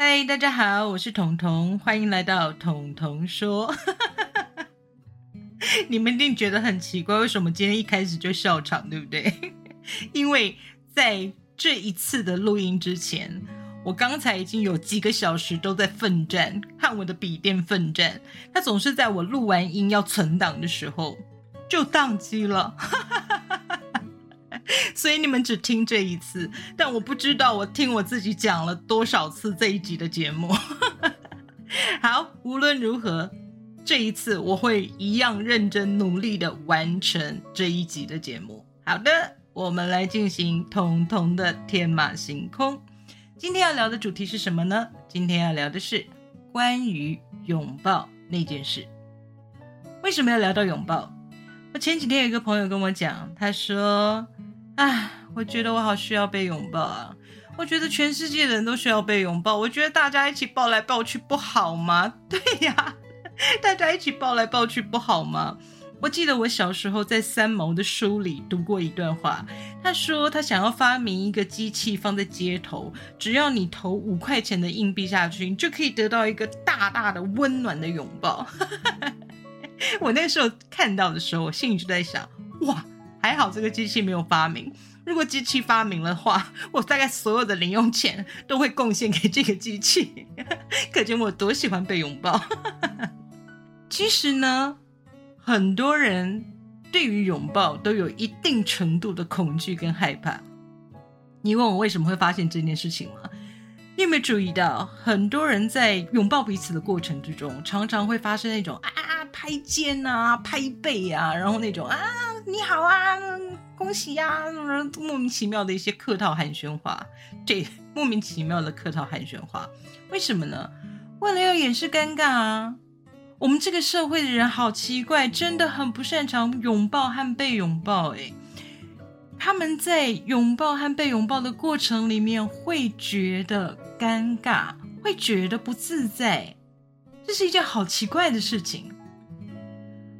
嗨，大家好，我是彤彤，欢迎来到彤彤说。你们一定觉得很奇怪，为什么今天一开始就笑场，对不对？因为在这一次的录音之前，我刚才已经有几个小时都在奋战，和我的笔电奋战。它总是在我录完音要存档的时候就宕机了，所以你们只听这一次，但我不知道我听我自己讲了多少次这一集的节目。好，无论如何。这一次我会一样认真努力的完成这一集的节目。好的，我们来进行彤彤的天马行空。今天要聊的主题是什么呢？今天要聊的是关于拥抱那件事。为什么要聊到拥抱？我前几天有一个朋友跟我讲，他说：“啊，我觉得我好需要被拥抱啊！我觉得全世界的人都需要被拥抱。我觉得大家一起抱来抱去不好吗？” 对呀。大家一起抱来抱去不好吗？我记得我小时候在三毛的书里读过一段话，他说他想要发明一个机器放在街头，只要你投五块钱的硬币下去，你就可以得到一个大大的温暖的拥抱。我那时候看到的时候，我心里就在想：哇，还好这个机器没有发明。如果机器发明的话，我大概所有的零用钱都会贡献给这个机器。可见我多喜欢被拥抱。其实呢，很多人对于拥抱都有一定程度的恐惧跟害怕。你问我为什么会发现这件事情吗？你有没有注意到，很多人在拥抱彼此的过程之中，常常会发生那种啊拍肩啊、拍背啊，然后那种啊你好啊、恭喜呀，莫名其妙的一些客套寒暄话。对，莫名其妙的客套寒暄话，为什么呢？为了要掩饰尴尬啊。我们这个社会的人好奇怪，真的很不擅长拥抱和被拥抱。诶，他们在拥抱和被拥抱的过程里面会觉得尴尬，会觉得不自在，这是一件好奇怪的事情。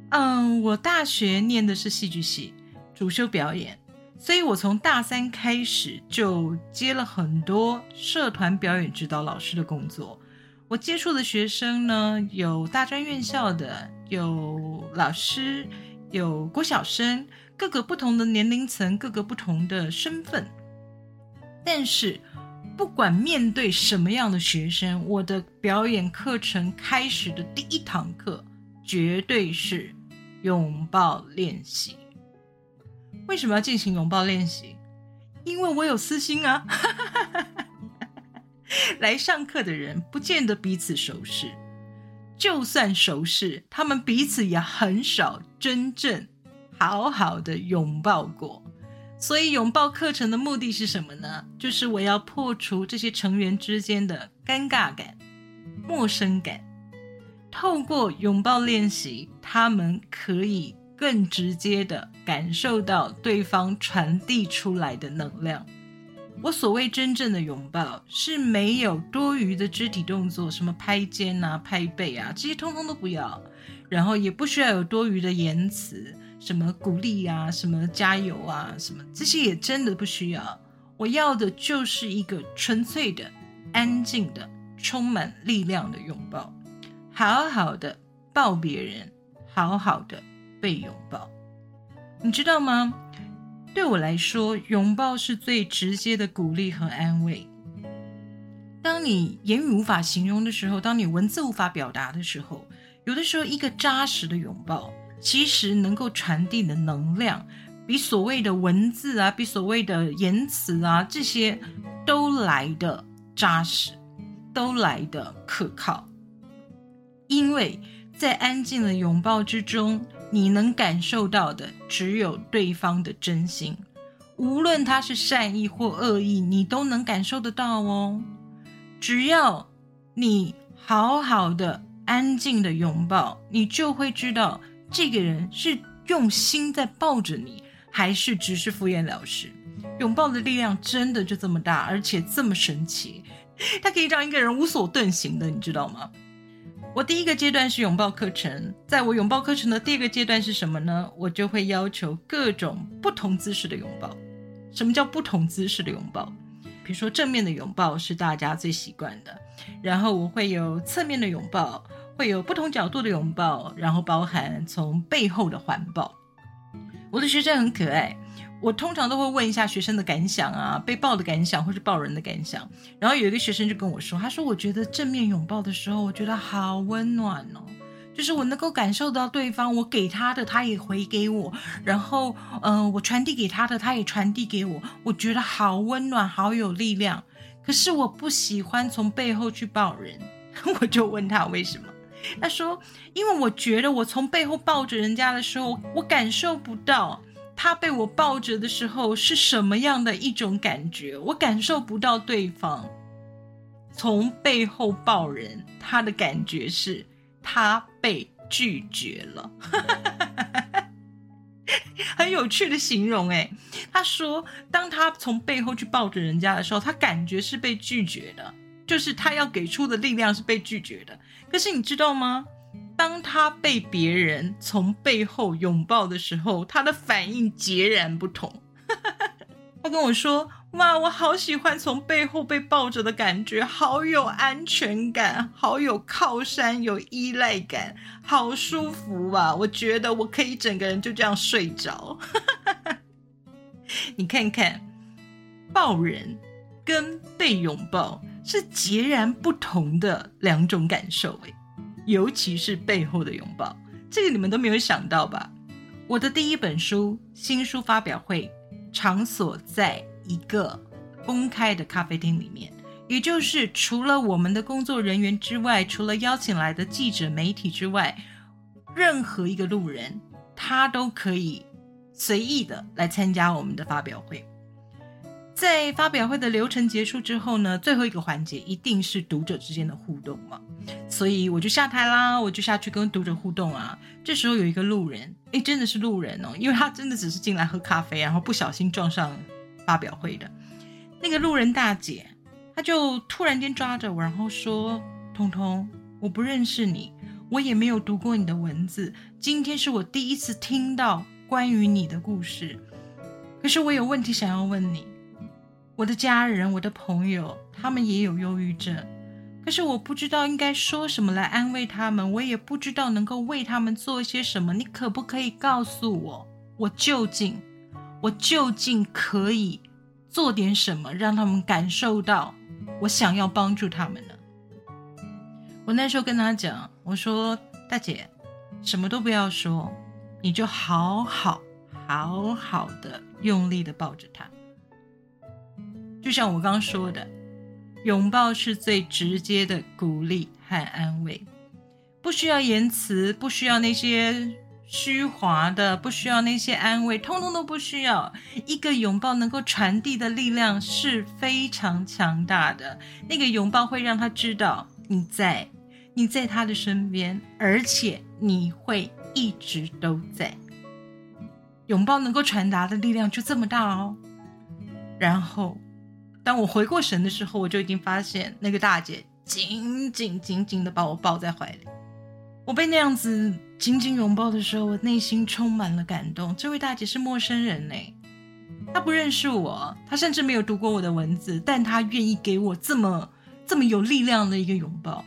嗯，我大学念的是戏剧系，主修表演，所以我从大三开始就接了很多社团表演指导老师的工作。我接触的学生呢，有大专院校的，有老师，有国小生，各个不同的年龄层，各个不同的身份。但是，不管面对什么样的学生，我的表演课程开始的第一堂课，绝对是拥抱练习。为什么要进行拥抱练习？因为我有私心啊。来上课的人不见得彼此熟识，就算熟识，他们彼此也很少真正好好的拥抱过。所以，拥抱课程的目的是什么呢？就是我要破除这些成员之间的尴尬感、陌生感。透过拥抱练习，他们可以更直接的感受到对方传递出来的能量。我所谓真正的拥抱，是没有多余的肢体动作，什么拍肩啊、拍背啊，这些通通都不要。然后也不需要有多余的言辞，什么鼓励啊、什么加油啊、什么这些也真的不需要。我要的就是一个纯粹的、安静的、充满力量的拥抱，好好的抱别人，好好的被拥抱。你知道吗？对我来说，拥抱是最直接的鼓励和安慰。当你言语无法形容的时候，当你文字无法表达的时候，有的时候一个扎实的拥抱，其实能够传递的能量，比所谓的文字啊，比所谓的言辞啊，这些都来的扎实，都来的可靠。因为在安静的拥抱之中。你能感受到的只有对方的真心，无论他是善意或恶意，你都能感受得到哦。只要你好好的、安静的拥抱，你就会知道这个人是用心在抱着你，还是只是敷衍了事。拥抱的力量真的就这么大，而且这么神奇，它可以让一个人无所遁形的，你知道吗？我第一个阶段是拥抱课程，在我拥抱课程的第二个阶段是什么呢？我就会要求各种不同姿势的拥抱。什么叫不同姿势的拥抱？比如说正面的拥抱是大家最习惯的，然后我会有侧面的拥抱，会有不同角度的拥抱，然后包含从背后的环抱。我的学生很可爱，我通常都会问一下学生的感想啊，被抱的感想或是抱人的感想。然后有一个学生就跟我说，他说我觉得正面拥抱的时候，我觉得好温暖哦。就是我能够感受到对方，我给他的，他也回给我，然后，嗯，我传递给他的，他也传递给我，我觉得好温暖，好有力量。可是我不喜欢从背后去抱人，我就问他为什么，他说，因为我觉得我从背后抱着人家的时候，我感受不到他被我抱着的时候是什么样的一种感觉，我感受不到对方从背后抱人，他的感觉是。他被拒绝了，很有趣的形容哎。他说，当他从背后去抱着人家的时候，他感觉是被拒绝的，就是他要给出的力量是被拒绝的。可是你知道吗？当他被别人从背后拥抱的时候，他的反应截然不同。他跟我说。哇，我好喜欢从背后被抱着的感觉，好有安全感，好有靠山，有依赖感，好舒服啊！我觉得我可以整个人就这样睡着。你看看，抱人跟被拥抱是截然不同的两种感受诶，尤其是背后的拥抱，这个你们都没有想到吧？我的第一本书新书发表会场所在。一个公开的咖啡厅里面，也就是除了我们的工作人员之外，除了邀请来的记者、媒体之外，任何一个路人，他都可以随意的来参加我们的发表会。在发表会的流程结束之后呢，最后一个环节一定是读者之间的互动嘛，所以我就下台啦，我就下去跟读者互动啊。这时候有一个路人，诶，真的是路人哦，因为他真的只是进来喝咖啡，然后不小心撞上。发表会的那个路人大姐，她就突然间抓着我，然后说：“彤彤，我不认识你，我也没有读过你的文字，今天是我第一次听到关于你的故事。可是我有问题想要问你，我的家人、我的朋友，他们也有忧郁症，可是我不知道应该说什么来安慰他们，我也不知道能够为他们做些什么。你可不可以告诉我，我究竟？”我究竟可以做点什么，让他们感受到我想要帮助他们呢？我那时候跟他讲，我说：“大姐，什么都不要说，你就好好好好的用力的抱着他。就像我刚刚说的，拥抱是最直接的鼓励和安慰，不需要言辞，不需要那些。”虚华的，不需要那些安慰，通通都不需要。一个拥抱能够传递的力量是非常强大的。那个拥抱会让他知道你在，你在他的身边，而且你会一直都在。拥抱能够传达的力量就这么大哦。然后，当我回过神的时候，我就已经发现那个大姐紧紧紧紧的把我抱在怀里。我被那样子紧紧拥抱的时候，我内心充满了感动。这位大姐是陌生人呢，她不认识我，她甚至没有读过我的文字，但她愿意给我这么这么有力量的一个拥抱，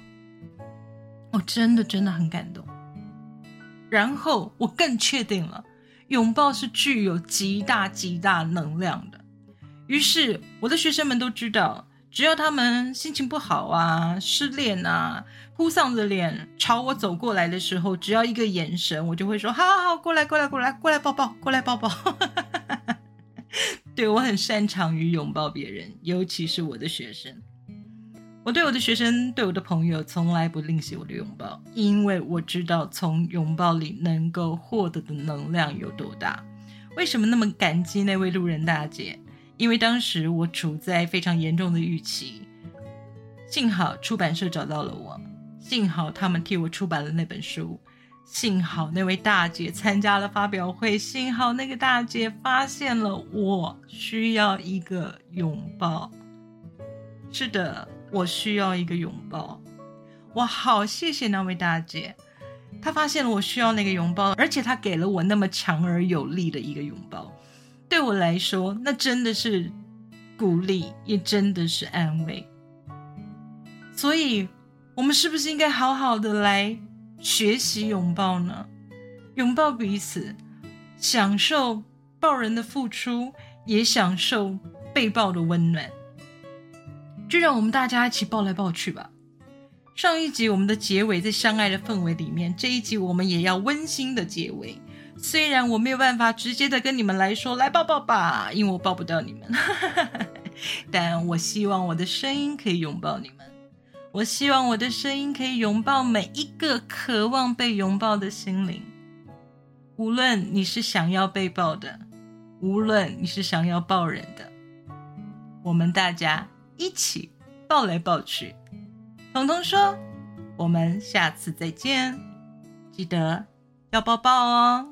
我真的真的很感动。然后我更确定了，拥抱是具有极大极大能量的。于是我的学生们都知道。只要他们心情不好啊、失恋啊、哭丧着脸朝我走过来的时候，只要一个眼神，我就会说：“好好好，过来，过来，过来，过来抱抱，过来抱抱。”对我很擅长于拥抱别人，尤其是我的学生。我对我的学生、对我的朋友，从来不吝惜我的拥抱，因为我知道从拥抱里能够获得的能量有多大。为什么那么感激那位路人大姐？因为当时我处在非常严重的预期，幸好出版社找到了我，幸好他们替我出版了那本书，幸好那位大姐参加了发表会，幸好那个大姐发现了我需要一个拥抱。是的，我需要一个拥抱。我好谢谢那位大姐，她发现了我需要那个拥抱，而且她给了我那么强而有力的一个拥抱。对我来说，那真的是鼓励，也真的是安慰。所以，我们是不是应该好好的来学习拥抱呢？拥抱彼此，享受抱人的付出，也享受被抱的温暖。就让我们大家一起抱来抱去吧。上一集我们的结尾在相爱的氛围里面，这一集我们也要温馨的结尾。虽然我没有办法直接的跟你们来说来抱抱吧，因为我抱不到你们，但我希望我的声音可以拥抱你们。我希望我的声音可以拥抱每一个渴望被拥抱的心灵。无论你是想要被抱的，无论你是想要抱人的，我们大家一起抱来抱去。彤彤说：“我们下次再见，记得要抱抱哦。”